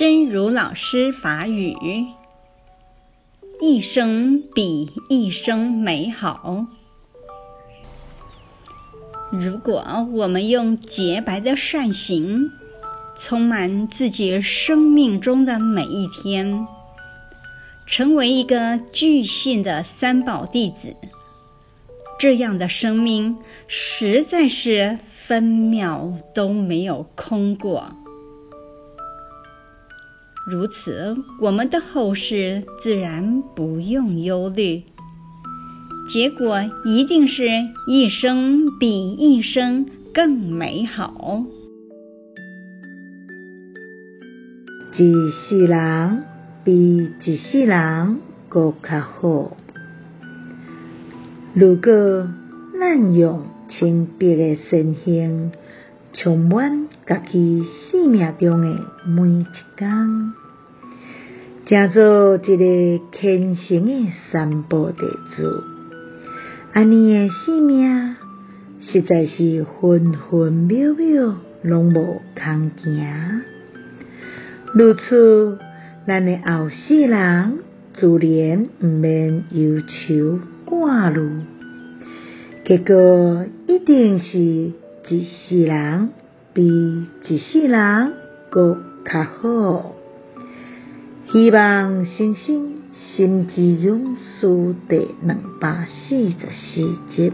真如老师法语：一生比一生美好。如果我们用洁白的善行，充满自己生命中的每一天，成为一个具信的三宝弟子，这样的生命实在是分秒都没有空过。如此，我们的后世自然不用忧虑，结果一定是一生比一生更美好。一世人比一世人阁较好。如果咱用清白的善行，充满家己生命中的每一天，成做一个虔诚的三宝弟子，安尼的性命实在是分分秒秒拢无空行。如此，咱的后世人自然毋免忧愁挂虑，结果一定是一世人比一世人阁较好。希望星星心之勇士第两百四十四集。